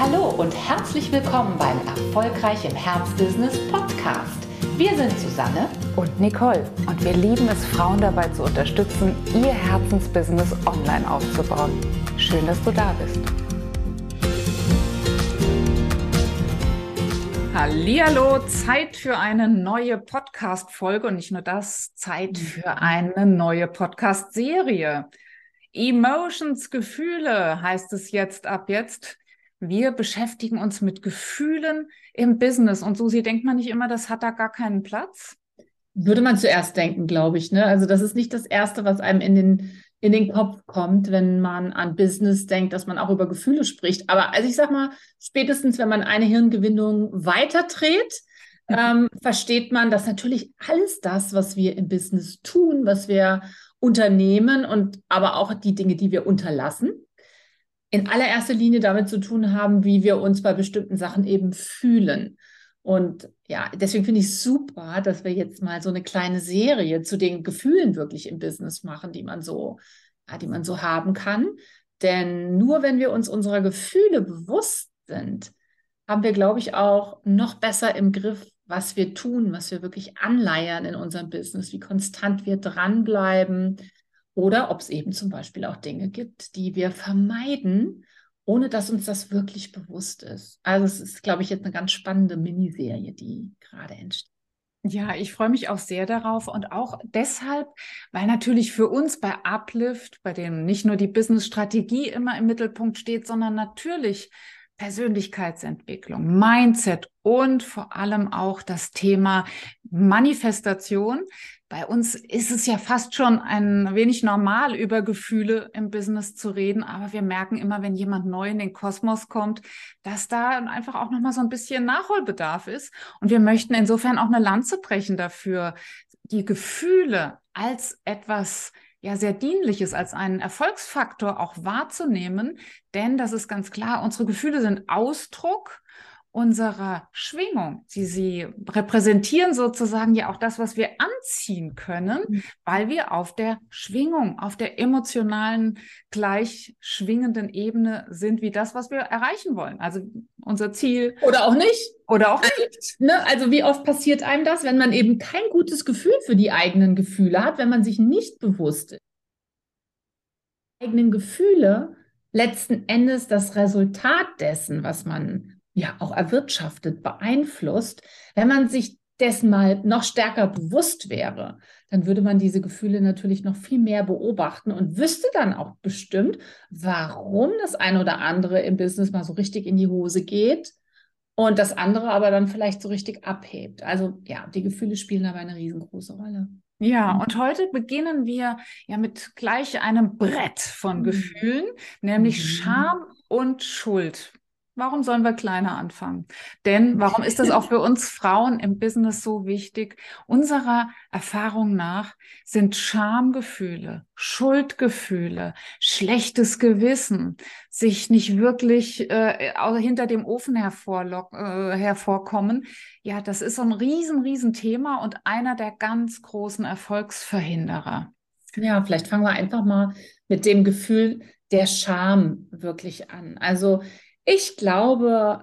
Hallo und herzlich willkommen beim Erfolgreich im Herzbusiness Podcast. Wir sind Susanne und Nicole und wir lieben es, Frauen dabei zu unterstützen, ihr Herzensbusiness online aufzubauen. Schön, dass du da bist. Hallihallo, Zeit für eine neue Podcast-Folge und nicht nur das, Zeit für eine neue Podcast-Serie. Emotions, Gefühle heißt es jetzt ab jetzt. Wir beschäftigen uns mit Gefühlen im Business. Und Susi, denkt man nicht immer, das hat da gar keinen Platz? Würde man zuerst denken, glaube ich. Ne? Also das ist nicht das Erste, was einem in den, in den Kopf kommt, wenn man an Business denkt, dass man auch über Gefühle spricht. Aber also ich sag mal, spätestens, wenn man eine Hirngewinnung weiterdreht, ähm, versteht man, dass natürlich alles das, was wir im Business tun, was wir unternehmen und aber auch die Dinge, die wir unterlassen, in allererster Linie damit zu tun haben, wie wir uns bei bestimmten Sachen eben fühlen. Und ja, deswegen finde ich super, dass wir jetzt mal so eine kleine Serie zu den Gefühlen wirklich im Business machen, die man so, ja, die man so haben kann. Denn nur wenn wir uns unserer Gefühle bewusst sind, haben wir, glaube ich, auch noch besser im Griff, was wir tun, was wir wirklich anleiern in unserem Business, wie konstant wir dranbleiben, oder ob es eben zum Beispiel auch Dinge gibt, die wir vermeiden, ohne dass uns das wirklich bewusst ist. Also es ist, glaube ich, jetzt eine ganz spannende Miniserie, die gerade entsteht. Ja, ich freue mich auch sehr darauf und auch deshalb, weil natürlich für uns bei Uplift, bei dem nicht nur die Business-Strategie immer im Mittelpunkt steht, sondern natürlich Persönlichkeitsentwicklung, Mindset und vor allem auch das Thema Manifestation. Bei uns ist es ja fast schon ein wenig normal, über Gefühle im Business zu reden, aber wir merken immer, wenn jemand neu in den Kosmos kommt, dass da einfach auch noch mal so ein bisschen Nachholbedarf ist. Und wir möchten insofern auch eine Lanze brechen dafür, die Gefühle als etwas ja sehr dienliches als einen Erfolgsfaktor auch wahrzunehmen, denn das ist ganz klar, unsere Gefühle sind Ausdruck unserer Schwingung. Sie, sie repräsentieren sozusagen ja auch das, was wir anziehen können, mhm. weil wir auf der Schwingung, auf der emotionalen, gleich schwingenden Ebene sind, wie das, was wir erreichen wollen. Also unser Ziel. Oder auch nicht. Oder auch nicht. Also, ne? also wie oft passiert einem das, wenn man eben kein gutes Gefühl für die eigenen Gefühle hat, wenn man sich nicht bewusst ist. Eigenen Gefühle letzten Endes das Resultat dessen, was man ja auch erwirtschaftet, beeinflusst, wenn man sich dessen mal noch stärker bewusst wäre, dann würde man diese Gefühle natürlich noch viel mehr beobachten und wüsste dann auch bestimmt, warum das eine oder andere im Business mal so richtig in die Hose geht und das andere aber dann vielleicht so richtig abhebt. Also ja, die Gefühle spielen dabei eine riesengroße Rolle. Ja, und heute beginnen wir ja mit gleich einem Brett von mhm. Gefühlen, nämlich mhm. Scham und Schuld. Warum sollen wir kleiner anfangen? Denn warum ist das auch für uns Frauen im Business so wichtig? Unserer Erfahrung nach sind Schamgefühle, Schuldgefühle, schlechtes Gewissen, sich nicht wirklich äh, hinter dem Ofen äh, hervorkommen. Ja, das ist so ein riesen, riesen Thema und einer der ganz großen Erfolgsverhinderer. Ja, vielleicht fangen wir einfach mal mit dem Gefühl der Scham wirklich an. Also ich glaube,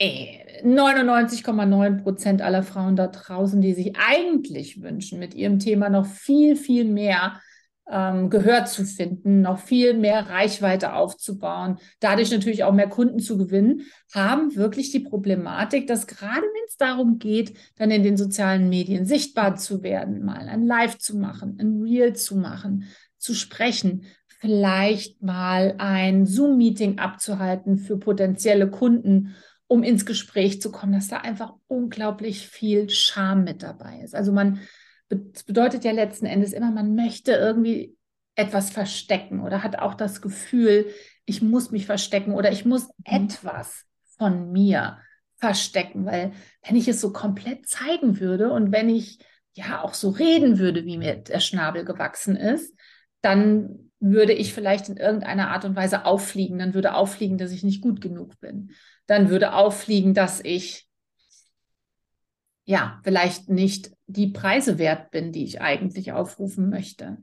99,9 Prozent aller Frauen da draußen, die sich eigentlich wünschen, mit ihrem Thema noch viel, viel mehr ähm, Gehör zu finden, noch viel mehr Reichweite aufzubauen, dadurch natürlich auch mehr Kunden zu gewinnen, haben wirklich die Problematik, dass gerade wenn es darum geht, dann in den sozialen Medien sichtbar zu werden, mal ein Live zu machen, ein Reel zu machen, zu sprechen, vielleicht mal ein Zoom-Meeting abzuhalten für potenzielle Kunden, um ins Gespräch zu kommen, dass da einfach unglaublich viel Scham mit dabei ist. Also man bedeutet ja letzten Endes immer, man möchte irgendwie etwas verstecken oder hat auch das Gefühl, ich muss mich verstecken oder ich muss mhm. etwas von mir verstecken, weil wenn ich es so komplett zeigen würde und wenn ich ja auch so reden würde, wie mir der Schnabel gewachsen ist, dann würde ich vielleicht in irgendeiner Art und Weise auffliegen. Dann würde auffliegen, dass ich nicht gut genug bin. Dann würde auffliegen, dass ich ja vielleicht nicht die Preise wert bin, die ich eigentlich aufrufen möchte.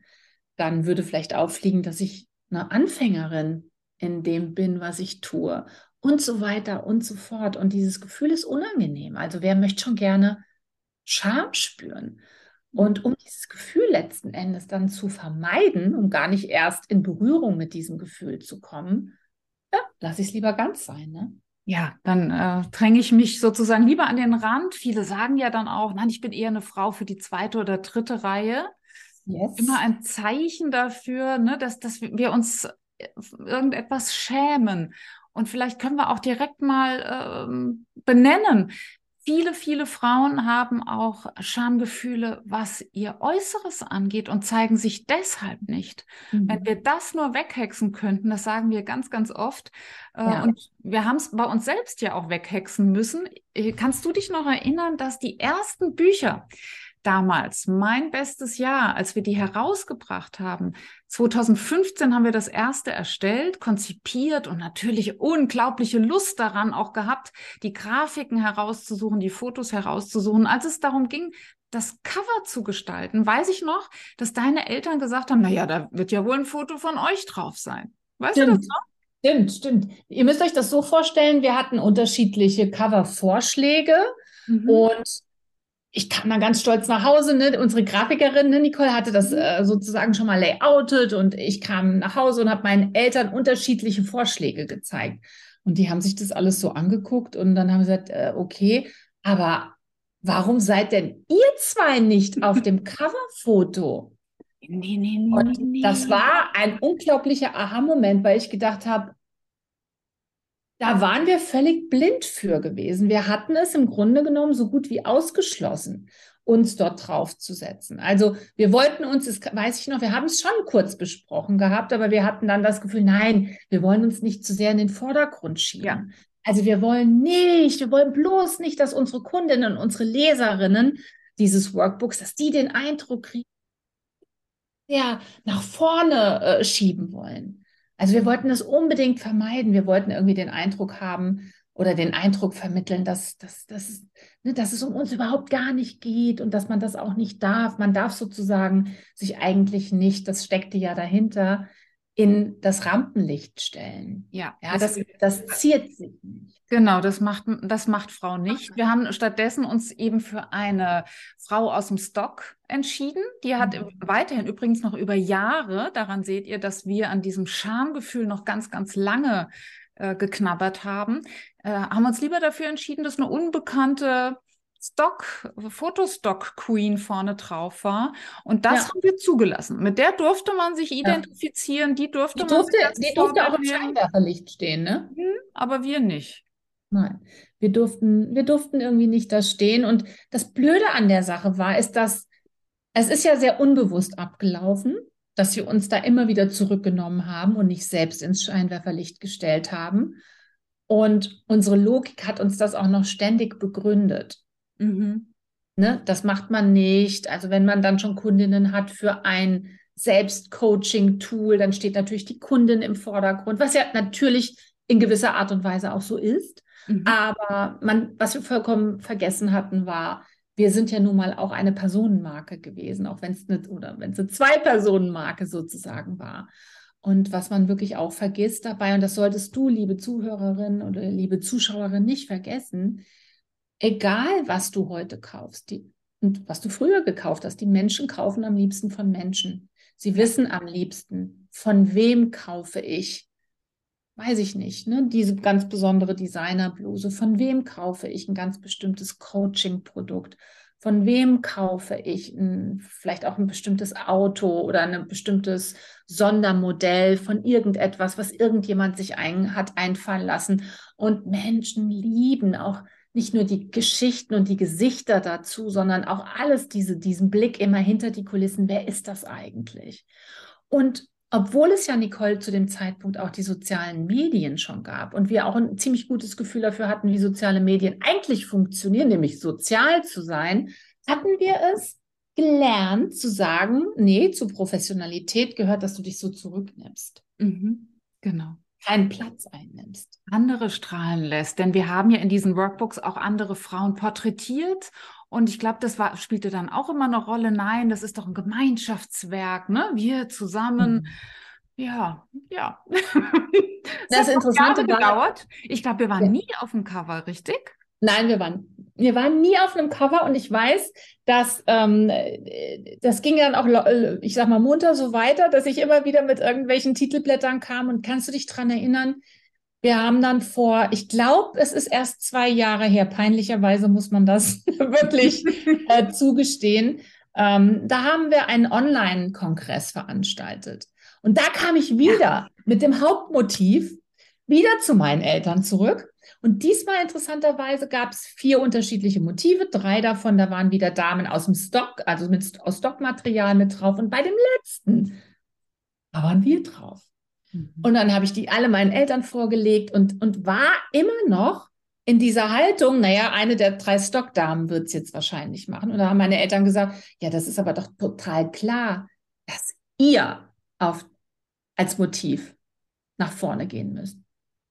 Dann würde vielleicht auffliegen, dass ich eine Anfängerin in dem bin, was ich tue. und so weiter und so fort. Und dieses Gefühl ist unangenehm. Also wer möchte schon gerne Scham spüren? Und um dieses Gefühl letzten Endes dann zu vermeiden, um gar nicht erst in Berührung mit diesem Gefühl zu kommen, ja, lasse ich es lieber ganz sein. Ne? Ja, dann äh, dränge ich mich sozusagen lieber an den Rand. Viele sagen ja dann auch, nein, ich bin eher eine Frau für die zweite oder dritte Reihe. Yes. Immer ein Zeichen dafür, ne, dass, dass wir uns äh, irgendetwas schämen. Und vielleicht können wir auch direkt mal ähm, benennen, Viele, viele Frauen haben auch Schamgefühle, was ihr Äußeres angeht und zeigen sich deshalb nicht. Mhm. Wenn wir das nur weghexen könnten, das sagen wir ganz, ganz oft. Äh, ja. Und wir haben es bei uns selbst ja auch weghexen müssen. Äh, kannst du dich noch erinnern, dass die ersten Bücher, damals, mein bestes Jahr, als wir die herausgebracht haben. 2015 haben wir das erste erstellt, konzipiert und natürlich unglaubliche Lust daran auch gehabt, die Grafiken herauszusuchen, die Fotos herauszusuchen. Als es darum ging, das Cover zu gestalten, weiß ich noch, dass deine Eltern gesagt haben, na ja, da wird ja wohl ein Foto von euch drauf sein. Weißt stimmt. du das noch? Stimmt, stimmt. Ihr müsst euch das so vorstellen, wir hatten unterschiedliche Cover-Vorschläge mhm. und ich kam dann ganz stolz nach Hause. Ne? Unsere Grafikerin, ne, Nicole, hatte das äh, sozusagen schon mal layoutet und ich kam nach Hause und habe meinen Eltern unterschiedliche Vorschläge gezeigt. Und die haben sich das alles so angeguckt und dann haben sie gesagt, äh, okay, aber warum seid denn ihr zwei nicht auf dem Coverfoto? Nee, nee, nee, und nee. Das war ein unglaublicher Aha-Moment, weil ich gedacht habe, da waren wir völlig blind für gewesen. Wir hatten es im Grunde genommen so gut wie ausgeschlossen, uns dort draufzusetzen. Also wir wollten uns, das weiß ich noch, wir haben es schon kurz besprochen gehabt, aber wir hatten dann das Gefühl, nein, wir wollen uns nicht zu sehr in den Vordergrund schieben. Ja. Also wir wollen nicht, wir wollen bloß nicht, dass unsere Kundinnen, unsere Leserinnen dieses Workbooks, dass die den Eindruck kriegen, ja, nach vorne äh, schieben wollen. Also wir wollten das unbedingt vermeiden. Wir wollten irgendwie den Eindruck haben oder den Eindruck vermitteln, dass, dass, dass, ne, dass es um uns überhaupt gar nicht geht und dass man das auch nicht darf. Man darf sozusagen sich eigentlich nicht, das steckte ja dahinter, in das Rampenlicht stellen. Ja, ja das, das ziert sich nicht. Genau, das macht, das macht Frau nicht. Wir haben stattdessen uns eben für eine Frau aus dem Stock entschieden. Die hat mhm. weiterhin übrigens noch über Jahre, daran seht ihr, dass wir an diesem Schamgefühl noch ganz, ganz lange äh, geknabbert haben, äh, haben uns lieber dafür entschieden, dass eine unbekannte Stock, Fotostock Queen vorne drauf war. Und das ja. haben wir zugelassen. Mit der durfte man sich identifizieren, ja. die durfte die durfte, man Die durfte auch im Scheinwerferlicht stehen, ne? Hm, aber wir nicht. Nein, wir durften, wir durften irgendwie nicht da stehen. Und das Blöde an der Sache war, ist, dass es ist ja sehr unbewusst abgelaufen, dass wir uns da immer wieder zurückgenommen haben und nicht selbst ins Scheinwerferlicht gestellt haben. Und unsere Logik hat uns das auch noch ständig begründet. Mhm. Ne, das macht man nicht. Also wenn man dann schon Kundinnen hat für ein Selbstcoaching-Tool, dann steht natürlich die Kundin im Vordergrund, was ja natürlich in gewisser Art und Weise auch so ist. Mhm. Aber man, was wir vollkommen vergessen hatten, war, wir sind ja nun mal auch eine Personenmarke gewesen, auch wenn es eine oder wenn es eine Zwei-Personen-Marke sozusagen war. Und was man wirklich auch vergisst dabei, und das solltest du, liebe Zuhörerin oder liebe Zuschauerin, nicht vergessen, egal was du heute kaufst die, und was du früher gekauft hast, die Menschen kaufen am liebsten von Menschen. Sie wissen am liebsten, von wem kaufe ich. Weiß ich nicht, ne? Diese ganz besondere Designerbluse. Von wem kaufe ich ein ganz bestimmtes Coaching-Produkt? Von wem kaufe ich ein, vielleicht auch ein bestimmtes Auto oder ein bestimmtes Sondermodell von irgendetwas, was irgendjemand sich ein, hat einfallen lassen? Und Menschen lieben auch nicht nur die Geschichten und die Gesichter dazu, sondern auch alles, diese, diesen Blick immer hinter die Kulissen. Wer ist das eigentlich? Und obwohl es ja, Nicole, zu dem Zeitpunkt auch die sozialen Medien schon gab und wir auch ein ziemlich gutes Gefühl dafür hatten, wie soziale Medien eigentlich funktionieren, nämlich sozial zu sein, hatten wir es gelernt zu sagen, nee, zu Professionalität gehört, dass du dich so zurücknimmst. Mhm. Genau keinen Platz einnimmst. Andere strahlen lässt. Denn wir haben ja in diesen Workbooks auch andere Frauen porträtiert. Und ich glaube, das war, spielte dann auch immer eine Rolle. Nein, das ist doch ein Gemeinschaftswerk, ne? Wir zusammen. Mhm Ja, ja. das, das Interessante gedauert. Ich glaube, wir waren ja. nie auf dem Cover, richtig? Nein, wir waren, wir waren nie auf einem Cover und ich weiß, dass ähm, das ging dann auch, ich sag mal, munter so weiter, dass ich immer wieder mit irgendwelchen Titelblättern kam. Und kannst du dich daran erinnern? Wir haben dann vor, ich glaube, es ist erst zwei Jahre her, peinlicherweise muss man das wirklich äh, zugestehen. Ähm, da haben wir einen Online-Kongress veranstaltet. Und da kam ich wieder mit dem Hauptmotiv wieder zu meinen Eltern zurück. Und diesmal interessanterweise gab es vier unterschiedliche Motive. Drei davon, da waren wieder Damen aus dem Stock, also mit, aus Stockmaterial mit drauf. Und bei dem letzten, da waren wir drauf. Mhm. Und dann habe ich die alle meinen Eltern vorgelegt und, und war immer noch in dieser Haltung, naja, eine der drei Stockdamen wird es jetzt wahrscheinlich machen. Und da haben meine Eltern gesagt, ja, das ist aber doch total klar, dass ihr auf als Motiv nach vorne gehen müsst.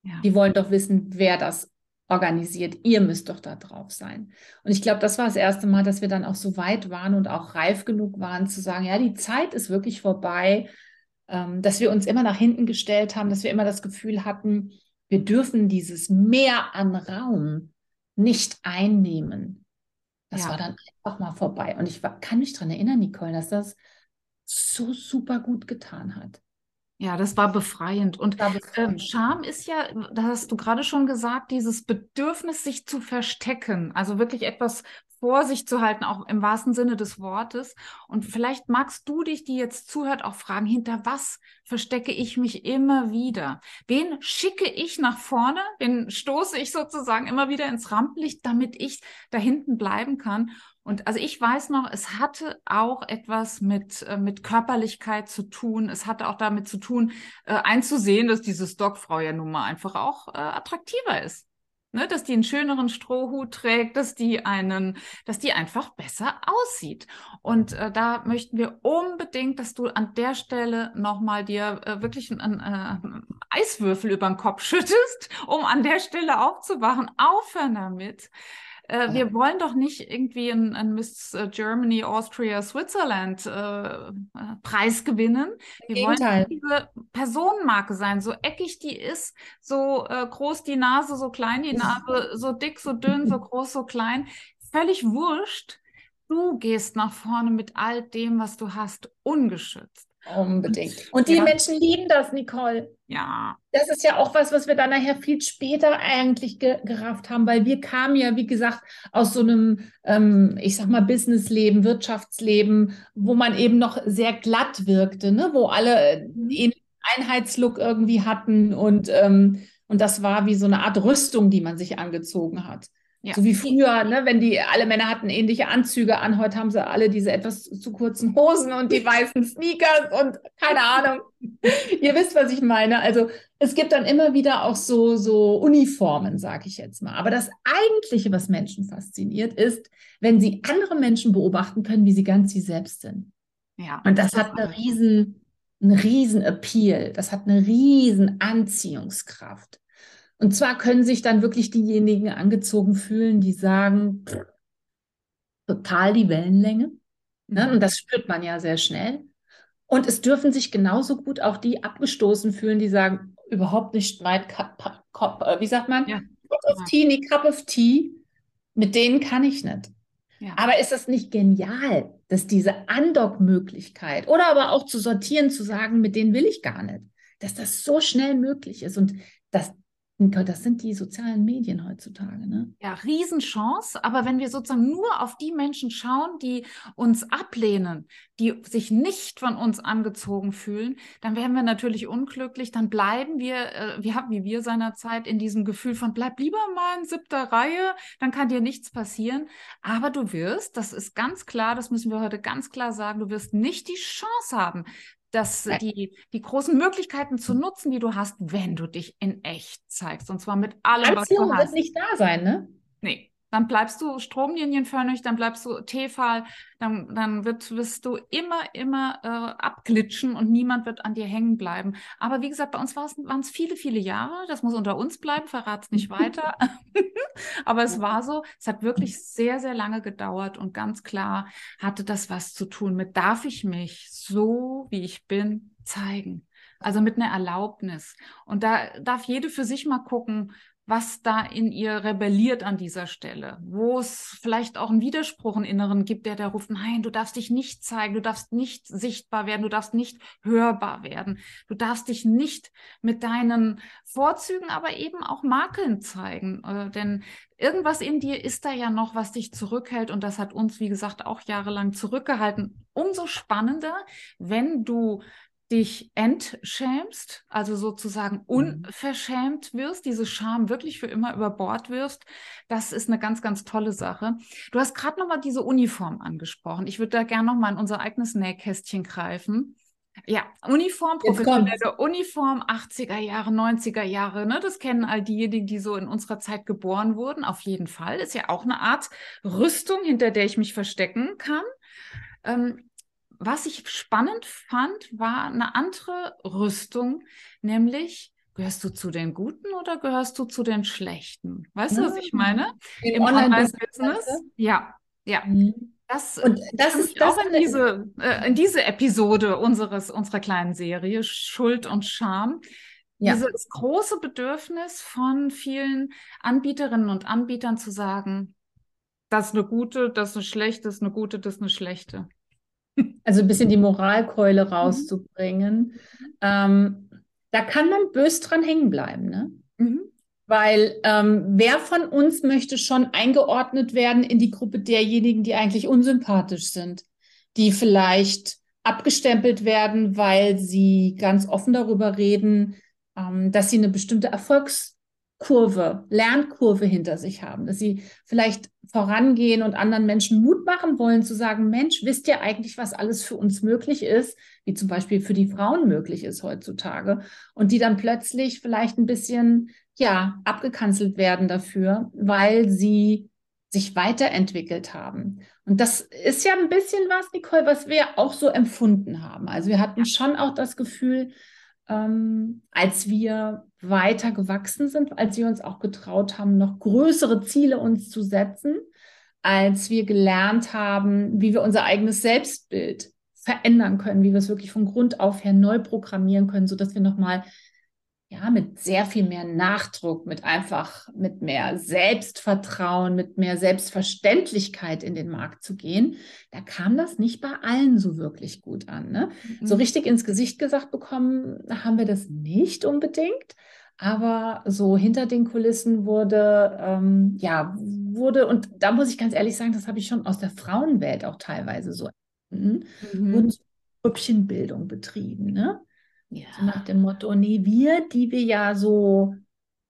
Ja. Die wollen doch wissen, wer das organisiert. Ihr müsst doch da drauf sein. Und ich glaube, das war das erste Mal, dass wir dann auch so weit waren und auch reif genug waren zu sagen, ja, die Zeit ist wirklich vorbei, ähm, dass wir uns immer nach hinten gestellt haben, dass wir immer das Gefühl hatten, wir dürfen dieses Mehr an Raum nicht einnehmen. Das ja. war dann einfach mal vorbei. Und ich war, kann mich daran erinnern, Nicole, dass das so super gut getan hat. Ja, das war befreiend. Und war befreiend. Ähm, Scham ist ja, da hast du gerade schon gesagt, dieses Bedürfnis, sich zu verstecken. Also wirklich etwas vor sich zu halten, auch im wahrsten Sinne des Wortes. Und vielleicht magst du dich, die jetzt zuhört, auch fragen, hinter was verstecke ich mich immer wieder? Wen schicke ich nach vorne? Wen stoße ich sozusagen immer wieder ins Rampenlicht, damit ich da hinten bleiben kann? Und also ich weiß noch, es hatte auch etwas mit, äh, mit Körperlichkeit zu tun. Es hatte auch damit zu tun, äh, einzusehen, dass diese Stockfrau ja nun mal einfach auch äh, attraktiver ist. Ne, dass die einen schöneren Strohhut trägt, dass die einen, dass die einfach besser aussieht. Und äh, da möchten wir unbedingt, dass du an der Stelle nochmal dir äh, wirklich einen äh, Eiswürfel über den Kopf schüttest, um an der Stelle aufzuwachen. Aufhören damit. Äh, wir wollen doch nicht irgendwie ein, ein Miss äh, Germany, Austria, Switzerland äh, Preis gewinnen. Wir Gegenteil. wollen diese Personenmarke sein, so eckig die ist, so äh, groß die Nase, so klein die Nase, so dick, so dünn, so groß, so klein. Völlig wurscht. Du gehst nach vorne mit all dem, was du hast, ungeschützt. Unbedingt. Und die ja. Menschen lieben das, Nicole. Ja. Das ist ja auch was, was wir dann nachher viel später eigentlich ge gerafft haben, weil wir kamen ja, wie gesagt, aus so einem, ähm, ich sag mal, Businessleben, Wirtschaftsleben, wo man eben noch sehr glatt wirkte, ne? wo alle den Einheitslook irgendwie hatten und, ähm, und das war wie so eine Art Rüstung, die man sich angezogen hat. Ja. So wie früher, ne, wenn die alle Männer hatten ähnliche Anzüge an, heute haben sie alle diese etwas zu kurzen Hosen und die weißen Sneakers und keine Ahnung. Ihr wisst, was ich meine. Also es gibt dann immer wieder auch so, so Uniformen, sage ich jetzt mal. Aber das Eigentliche, was Menschen fasziniert, ist, wenn sie andere Menschen beobachten können, wie sie ganz sie selbst sind. Ja. Und das, das hat eine riesen, einen riesen Appeal. Das hat eine riesen Anziehungskraft. Und zwar können sich dann wirklich diejenigen angezogen fühlen, die sagen, pff, total die Wellenlänge. Ne? Mhm. Und das spürt man ja sehr schnell. Und es dürfen sich genauso gut auch die abgestoßen fühlen, die sagen, überhaupt nicht mein Cup, Cup, äh, wie sagt man? Ja. Cup of Tea, nee, Cup of Tea. Mit denen kann ich nicht. Ja. Aber ist das nicht genial, dass diese Andock-Möglichkeit oder aber auch zu sortieren, zu sagen, mit denen will ich gar nicht, dass das so schnell möglich ist und dass das sind die sozialen Medien heutzutage, ne? Ja, Riesenchance. Aber wenn wir sozusagen nur auf die Menschen schauen, die uns ablehnen, die sich nicht von uns angezogen fühlen, dann werden wir natürlich unglücklich. Dann bleiben wir, äh, wir haben wie wir seinerzeit in diesem Gefühl von bleib lieber mal in siebter Reihe, dann kann dir nichts passieren. Aber du wirst, das ist ganz klar, das müssen wir heute ganz klar sagen, du wirst nicht die Chance haben, dass die, die großen Möglichkeiten zu nutzen, die du hast, wenn du dich in echt zeigst. Und zwar mit allem, Anziehung was du hast. wird nicht da sein, ne? Nee. Dann bleibst du stromlinienförmig, dann bleibst du Tefal, dann, dann wird, wirst du immer, immer äh, abglitschen und niemand wird an dir hängen bleiben. Aber wie gesagt, bei uns waren es viele, viele Jahre. Das muss unter uns bleiben, verrat's nicht weiter. Aber es war so, es hat wirklich sehr, sehr lange gedauert und ganz klar hatte das was zu tun mit, darf ich mich so, wie ich bin, zeigen? Also mit einer Erlaubnis. Und da darf jede für sich mal gucken, was da in ihr rebelliert an dieser Stelle, wo es vielleicht auch einen Widerspruch im Inneren gibt, der da ruft, nein, du darfst dich nicht zeigen, du darfst nicht sichtbar werden, du darfst nicht hörbar werden, du darfst dich nicht mit deinen Vorzügen, aber eben auch Makeln zeigen, äh, denn irgendwas in dir ist da ja noch, was dich zurückhält und das hat uns, wie gesagt, auch jahrelang zurückgehalten. Umso spannender, wenn du dich entschämst, also sozusagen mhm. unverschämt wirst, diese Scham wirklich für immer über Bord wirst, das ist eine ganz, ganz tolle Sache. Du hast gerade nochmal diese Uniform angesprochen. Ich würde da gerne nochmal in unser eigenes Nähkästchen greifen. Ja, Uniform, professionelle Uniform, 80er Jahre, 90er Jahre, ne? Das kennen all diejenigen, die so in unserer Zeit geboren wurden. Auf jeden Fall. Ist ja auch eine Art Rüstung, hinter der ich mich verstecken kann. Ähm, was ich spannend fand, war eine andere Rüstung, nämlich gehörst du zu den Guten oder gehörst du zu den Schlechten? Weißt du, was ich meine? Im, Im Online-Business? ja, ja. Mhm. Das, und das ist das auch in diese, äh, in diese Episode unseres, unserer kleinen Serie Schuld und Scham. Ja. Dieses große Bedürfnis von vielen Anbieterinnen und Anbietern zu sagen, das ist eine gute, das ist eine schlechte, das ist eine gute, das ist eine schlechte. Also ein bisschen die Moralkeule mhm. rauszubringen. Mhm. Ähm, da kann man bös dran hängen bleiben, ne? Mhm. Weil ähm, wer von uns möchte schon eingeordnet werden in die Gruppe derjenigen, die eigentlich unsympathisch sind, die vielleicht abgestempelt werden, weil sie ganz offen darüber reden, ähm, dass sie eine bestimmte Erfolgs Kurve, Lernkurve hinter sich haben, dass sie vielleicht vorangehen und anderen Menschen Mut machen wollen, zu sagen, Mensch, wisst ihr eigentlich, was alles für uns möglich ist, wie zum Beispiel für die Frauen möglich ist heutzutage, und die dann plötzlich vielleicht ein bisschen, ja, abgekanzelt werden dafür, weil sie sich weiterentwickelt haben. Und das ist ja ein bisschen was, Nicole, was wir auch so empfunden haben. Also wir hatten schon auch das Gefühl, ähm, als wir weiter gewachsen sind, als wir uns auch getraut haben, noch größere Ziele uns zu setzen, als wir gelernt haben, wie wir unser eigenes Selbstbild verändern können, wie wir es wirklich von Grund auf her neu programmieren können, sodass wir nochmal ja, mit sehr viel mehr Nachdruck, mit einfach, mit mehr Selbstvertrauen, mit mehr Selbstverständlichkeit in den Markt zu gehen, da kam das nicht bei allen so wirklich gut an. Ne? Mhm. So richtig ins Gesicht gesagt bekommen haben wir das nicht unbedingt. Aber so hinter den Kulissen wurde, ähm, ja, wurde, und da muss ich ganz ehrlich sagen, das habe ich schon aus der Frauenwelt auch teilweise so, mhm. wurden so Grüppchenbildung betrieben, ne? Ja. So nach dem Motto, nee, wir, die wir ja so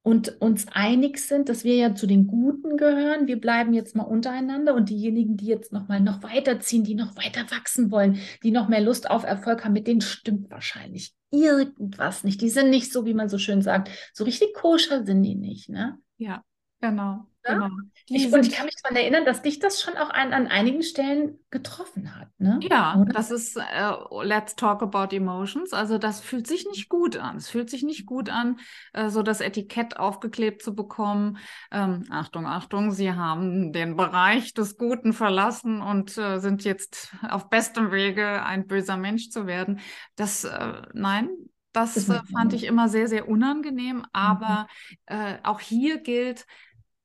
und uns einig sind, dass wir ja zu den Guten gehören, wir bleiben jetzt mal untereinander und diejenigen, die jetzt noch mal noch weiterziehen, die noch weiter wachsen wollen, die noch mehr Lust auf Erfolg haben, mit denen stimmt wahrscheinlich irgendwas nicht. Die sind nicht so, wie man so schön sagt, so richtig koscher sind die nicht, ne? Ja, genau. Ja? Genau. Ich, und ich kann mich daran erinnern, dass dich das schon auch an, an einigen Stellen getroffen hat. Ne? Ja, Oder? das ist äh, Let's Talk About Emotions. Also das fühlt sich nicht gut an. Es fühlt sich nicht gut an, äh, so das Etikett aufgeklebt zu bekommen. Ähm, Achtung, Achtung, Sie haben den Bereich des Guten verlassen und äh, sind jetzt auf bestem Wege, ein böser Mensch zu werden. Das, nein, das, das fand ich immer sehr, sehr unangenehm. Aber mhm. auch hier gilt,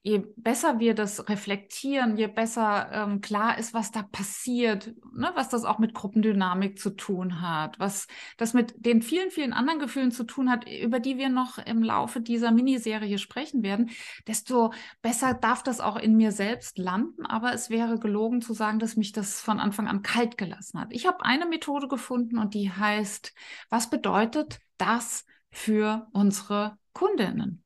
je besser wir das reflektieren, je besser ähm, klar ist, was da passiert, ne, was das auch mit Gruppendynamik zu tun hat, was das mit den vielen, vielen anderen Gefühlen zu tun hat, über die wir noch im Laufe dieser Miniserie sprechen werden, desto besser darf das auch in mir selbst landen. Aber es wäre gelogen zu sagen, dass mich das von Anfang an kalt gelassen hat. Ich habe eine Methode gefunden und die heißt, was bedeutet das für unsere Kundinnen?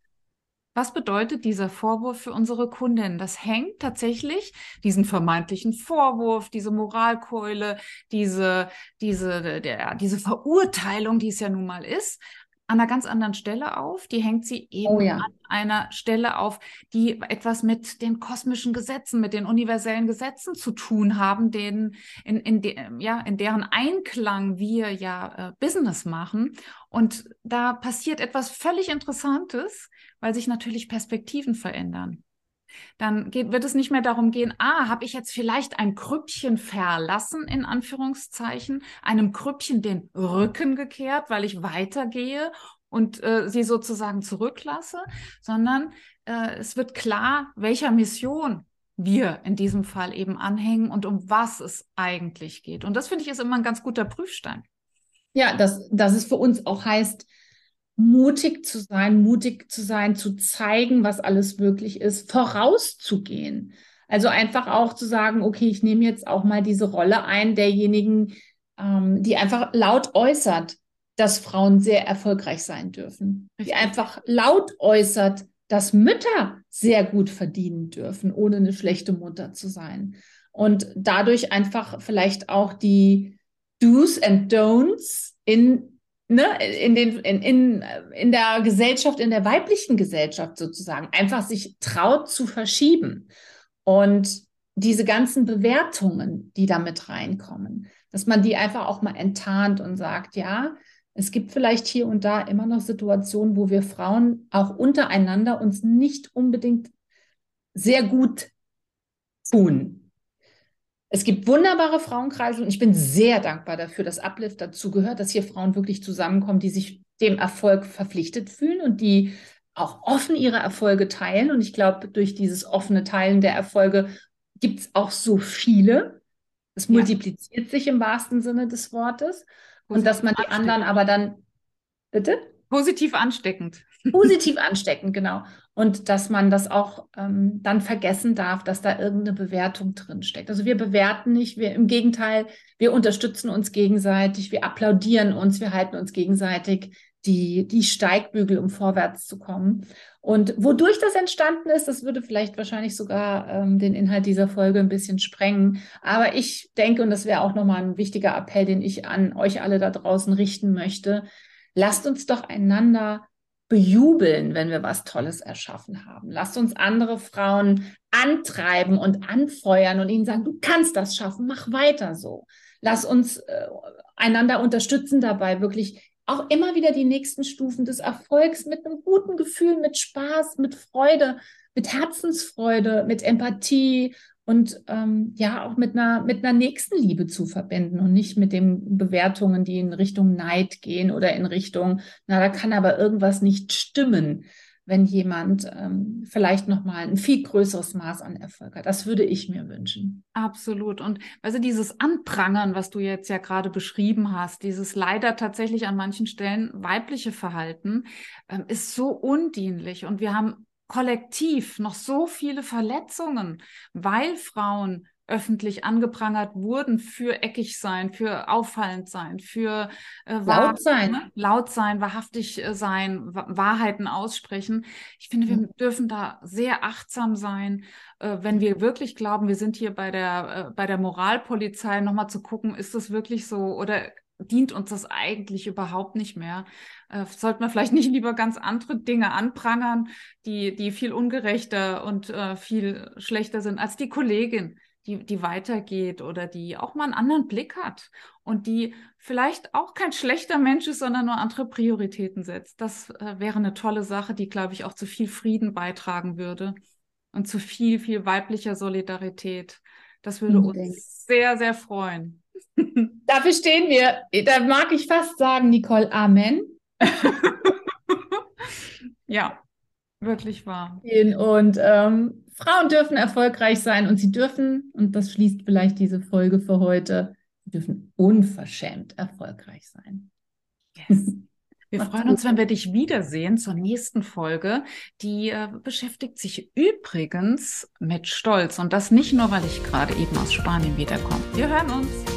Was bedeutet dieser Vorwurf für unsere Kundin? Das hängt tatsächlich diesen vermeintlichen Vorwurf, diese Moralkeule, diese, diese, der, diese Verurteilung, die es ja nun mal ist, an einer ganz anderen Stelle auf. Die hängt sie eben oh ja. an einer Stelle auf, die etwas mit den kosmischen Gesetzen, mit den universellen Gesetzen zu tun haben, denen, in, in, de, ja, in deren Einklang wir ja äh, Business machen. Und da passiert etwas völlig Interessantes, weil sich natürlich Perspektiven verändern. Dann geht, wird es nicht mehr darum gehen, ah, habe ich jetzt vielleicht ein Krüppchen verlassen, in Anführungszeichen, einem Krüppchen den Rücken gekehrt, weil ich weitergehe und äh, sie sozusagen zurücklasse, sondern äh, es wird klar, welcher Mission wir in diesem Fall eben anhängen und um was es eigentlich geht. Und das finde ich ist immer ein ganz guter Prüfstein. Ja, dass, dass es für uns auch heißt, mutig zu sein, mutig zu sein, zu zeigen, was alles möglich ist, vorauszugehen. Also einfach auch zu sagen, okay, ich nehme jetzt auch mal diese Rolle ein derjenigen, ähm, die einfach laut äußert, dass Frauen sehr erfolgreich sein dürfen. Die einfach laut äußert, dass Mütter sehr gut verdienen dürfen, ohne eine schlechte Mutter zu sein. Und dadurch einfach vielleicht auch die Do's and Don'ts in, ne, in, den, in, in, in der Gesellschaft, in der weiblichen Gesellschaft sozusagen, einfach sich traut zu verschieben. Und diese ganzen Bewertungen, die damit reinkommen, dass man die einfach auch mal enttarnt und sagt, ja, es gibt vielleicht hier und da immer noch Situationen, wo wir Frauen auch untereinander uns nicht unbedingt sehr gut tun. Es gibt wunderbare Frauenkreise und ich bin sehr dankbar dafür, dass Uplift dazu gehört, dass hier Frauen wirklich zusammenkommen, die sich dem Erfolg verpflichtet fühlen und die auch offen ihre Erfolge teilen. Und ich glaube, durch dieses offene Teilen der Erfolge gibt es auch so viele. Es ja. multipliziert sich im wahrsten Sinne des Wortes. Und dass man die anderen aber dann, bitte? Positiv ansteckend. Positiv ansteckend, genau. Und dass man das auch ähm, dann vergessen darf, dass da irgendeine Bewertung drin steckt. Also wir bewerten nicht, wir im Gegenteil, wir unterstützen uns gegenseitig, wir applaudieren uns, wir halten uns gegenseitig die, die Steigbügel, um vorwärts zu kommen. Und wodurch das entstanden ist, das würde vielleicht wahrscheinlich sogar ähm, den Inhalt dieser Folge ein bisschen sprengen. Aber ich denke, und das wäre auch nochmal ein wichtiger Appell, den ich an euch alle da draußen richten möchte, lasst uns doch einander bejubeln, wenn wir was Tolles erschaffen haben. Lasst uns andere Frauen antreiben und anfeuern und ihnen sagen, du kannst das schaffen, mach weiter so. Lass uns äh, einander unterstützen dabei, wirklich auch immer wieder die nächsten Stufen des Erfolgs mit einem guten Gefühl, mit Spaß, mit Freude, mit Herzensfreude, mit Empathie und ähm, ja auch mit einer mit einer Nächstenliebe zu verbinden und nicht mit den Bewertungen, die in Richtung Neid gehen oder in Richtung, na da kann aber irgendwas nicht stimmen wenn jemand ähm, vielleicht nochmal ein viel größeres Maß an Erfolg hat. Das würde ich mir wünschen. Absolut. Und also dieses Anprangern, was du jetzt ja gerade beschrieben hast, dieses leider tatsächlich an manchen Stellen weibliche Verhalten, ähm, ist so undienlich. Und wir haben kollektiv noch so viele Verletzungen, weil Frauen öffentlich angeprangert wurden für eckig sein, für auffallend sein, für äh, laut sein, ne? laut sein, wahrhaftig äh, sein, Wahrheiten aussprechen. Ich finde, wir mhm. dürfen da sehr achtsam sein, äh, wenn wir wirklich glauben, wir sind hier bei der äh, bei der Moralpolizei nochmal zu gucken, ist das wirklich so oder dient uns das eigentlich überhaupt nicht mehr. Äh, sollte man vielleicht nicht lieber ganz andere Dinge anprangern, die, die viel ungerechter und äh, viel schlechter sind als die Kollegin, die, die weitergeht oder die auch mal einen anderen Blick hat und die vielleicht auch kein schlechter Mensch ist, sondern nur andere Prioritäten setzt. Das äh, wäre eine tolle Sache, die, glaube ich, auch zu viel Frieden beitragen würde und zu viel, viel weiblicher Solidarität. Das würde uns sehr, sehr freuen. Dafür stehen wir. Da mag ich fast sagen, Nicole, Amen. ja, wirklich wahr. Und ähm, Frauen dürfen erfolgreich sein und sie dürfen, und das schließt vielleicht diese Folge für heute, sie dürfen unverschämt erfolgreich sein. Yes. Wir freuen uns, wenn wir dich wiedersehen zur nächsten Folge. Die äh, beschäftigt sich übrigens mit Stolz und das nicht nur, weil ich gerade eben aus Spanien wiederkomme. Wir hören uns.